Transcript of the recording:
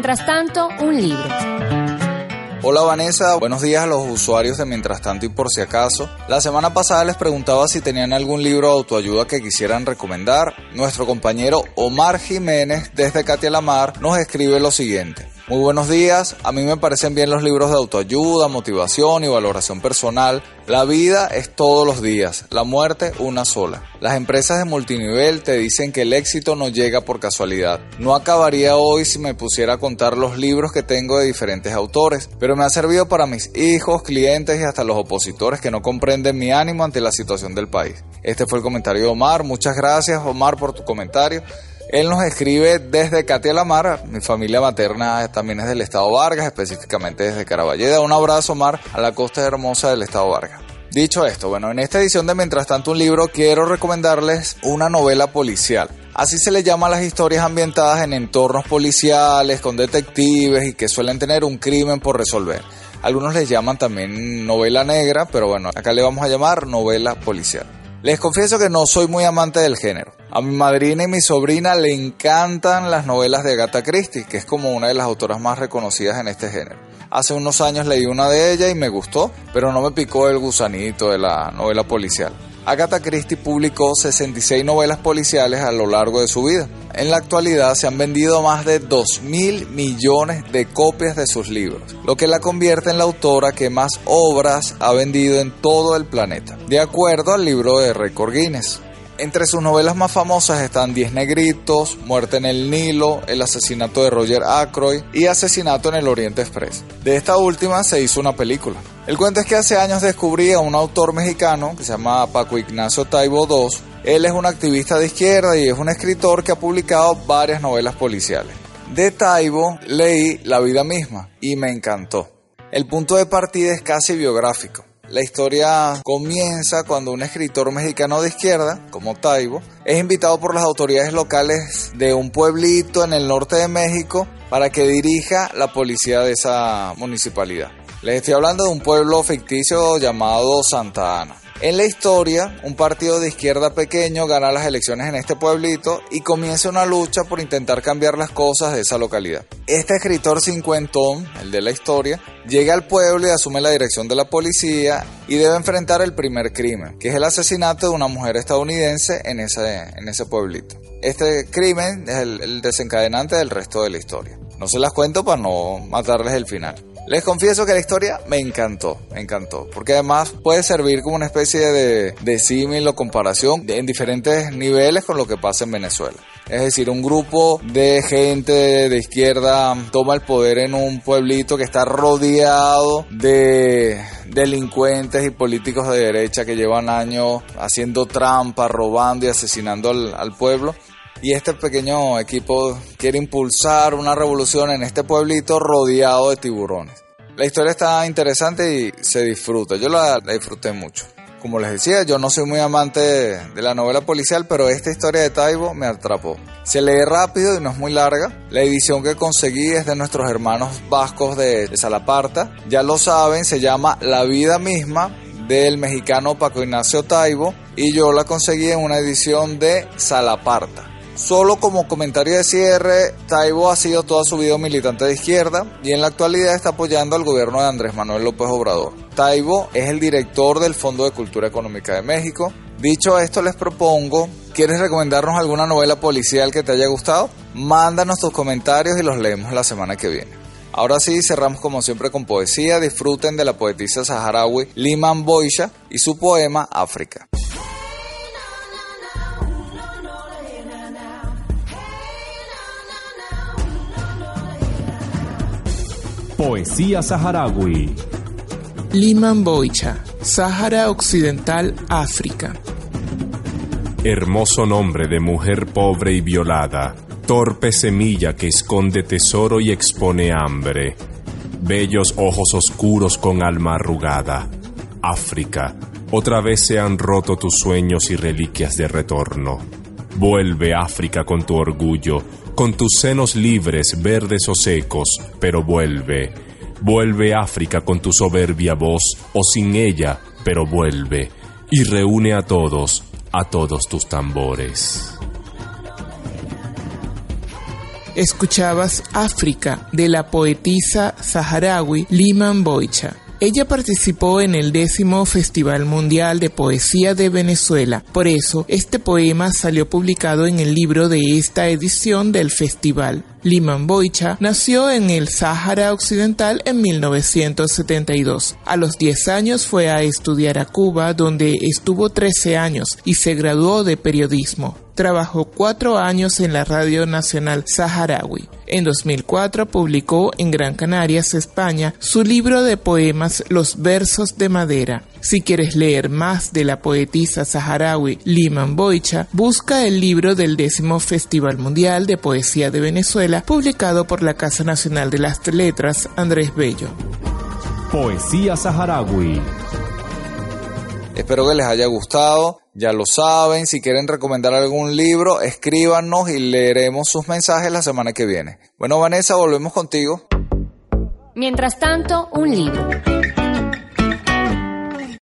Mientras tanto, un libro. Hola Vanessa, buenos días a los usuarios de Mientras tanto y por si acaso. La semana pasada les preguntaba si tenían algún libro de autoayuda que quisieran recomendar. Nuestro compañero Omar Jiménez desde Katia Lamar nos escribe lo siguiente. Muy buenos días, a mí me parecen bien los libros de autoayuda, motivación y valoración personal. La vida es todos los días, la muerte una sola. Las empresas de multinivel te dicen que el éxito no llega por casualidad. No acabaría hoy si me pusiera a contar los libros que tengo de diferentes autores, pero me ha servido para mis hijos, clientes y hasta los opositores que no comprenden mi ánimo ante la situación del país. Este fue el comentario de Omar, muchas gracias Omar por tu comentario. Él nos escribe desde Katia Lamar, mi familia materna también es del estado Vargas, específicamente desde Caraballeda. Un abrazo, Omar, a la costa hermosa del estado Vargas. Dicho esto, bueno, en esta edición de Mientras tanto un libro quiero recomendarles una novela policial. Así se le llama a las historias ambientadas en entornos policiales, con detectives y que suelen tener un crimen por resolver. Algunos les llaman también novela negra, pero bueno, acá le vamos a llamar novela policial. Les confieso que no soy muy amante del género. A mi madrina y mi sobrina le encantan las novelas de Agatha Christie, que es como una de las autoras más reconocidas en este género. Hace unos años leí una de ellas y me gustó, pero no me picó el gusanito de la novela policial. Agatha Christie publicó 66 novelas policiales a lo largo de su vida. En la actualidad se han vendido más de 2 mil millones de copias de sus libros, lo que la convierte en la autora que más obras ha vendido en todo el planeta, de acuerdo al libro de Record Guinness. Entre sus novelas más famosas están Diez Negritos, Muerte en el Nilo, El asesinato de Roger Ackroyd y Asesinato en el Oriente Express. De esta última se hizo una película. El cuento es que hace años descubrí a un autor mexicano que se llama Paco Ignacio Taibo II. Él es un activista de izquierda y es un escritor que ha publicado varias novelas policiales. De Taibo leí La vida misma y me encantó. El punto de partida es casi biográfico. La historia comienza cuando un escritor mexicano de izquierda, como Taibo, es invitado por las autoridades locales de un pueblito en el norte de México para que dirija la policía de esa municipalidad. Les estoy hablando de un pueblo ficticio llamado Santa Ana. En la historia, un partido de izquierda pequeño gana las elecciones en este pueblito y comienza una lucha por intentar cambiar las cosas de esa localidad. Este escritor cincuentón, el de la historia, llega al pueblo y asume la dirección de la policía y debe enfrentar el primer crimen, que es el asesinato de una mujer estadounidense en ese, en ese pueblito. Este crimen es el, el desencadenante del resto de la historia. No se las cuento para no matarles el final. Les confieso que la historia me encantó, me encantó, porque además puede servir como una especie de, de símil o comparación en diferentes niveles con lo que pasa en Venezuela. Es decir, un grupo de gente de izquierda toma el poder en un pueblito que está rodeado de delincuentes y políticos de derecha que llevan años haciendo trampa, robando y asesinando al, al pueblo y este pequeño equipo quiere impulsar una revolución en este pueblito rodeado de tiburones. La historia está interesante y se disfruta, yo la, disfruté mucho. Como les decía, yo no soy muy amante de, la novela policial, pero esta historia de Taibo me atrapó. Se lee rápido y no es muy larga. La edición que conseguí es de nuestros hermanos vascos de, de Salaparta. Ya lo saben, se llama La vida misma del mexicano Paco Ignacio Taibo y yo la conseguí en una edición de Salaparta. Solo como comentario de cierre, Taibo ha sido toda su vida militante de izquierda y en la actualidad está apoyando al gobierno de Andrés Manuel López Obrador. Taibo es el director del Fondo de Cultura Económica de México. Dicho esto, les propongo, ¿quieres recomendarnos alguna novela policial que te haya gustado? Mándanos tus comentarios y los leemos la semana que viene. Ahora sí, cerramos como siempre con poesía. Disfruten de la poetisa saharaui Liman Boisha y su poema África. Poesía saharaui. Liman Boicha, Sahara Occidental, África. Hermoso nombre de mujer pobre y violada, torpe semilla que esconde tesoro y expone hambre. Bellos ojos oscuros con alma arrugada. África, otra vez se han roto tus sueños y reliquias de retorno. Vuelve África con tu orgullo, con tus senos libres, verdes o secos, pero vuelve. Vuelve África con tu soberbia voz, o sin ella, pero vuelve, y reúne a todos, a todos tus tambores. Escuchabas África de la poetisa saharaui Liman Boicha. Ella participó en el décimo Festival Mundial de Poesía de Venezuela. Por eso, este poema salió publicado en el libro de esta edición del festival. Liman Boicha nació en el Sáhara Occidental en 1972. A los 10 años fue a estudiar a Cuba, donde estuvo 13 años y se graduó de periodismo. Trabajó cuatro años en la Radio Nacional Saharaui. En 2004 publicó en Gran Canarias, España, su libro de poemas Los versos de madera. Si quieres leer más de la poetisa saharaui Liman Boicha, busca el libro del décimo Festival Mundial de Poesía de Venezuela, publicado por la Casa Nacional de las Letras Andrés Bello. Poesía saharaui. Espero que les haya gustado. Ya lo saben, si quieren recomendar algún libro, escríbanos y leeremos sus mensajes la semana que viene. Bueno, Vanessa, volvemos contigo. Mientras tanto, un libro.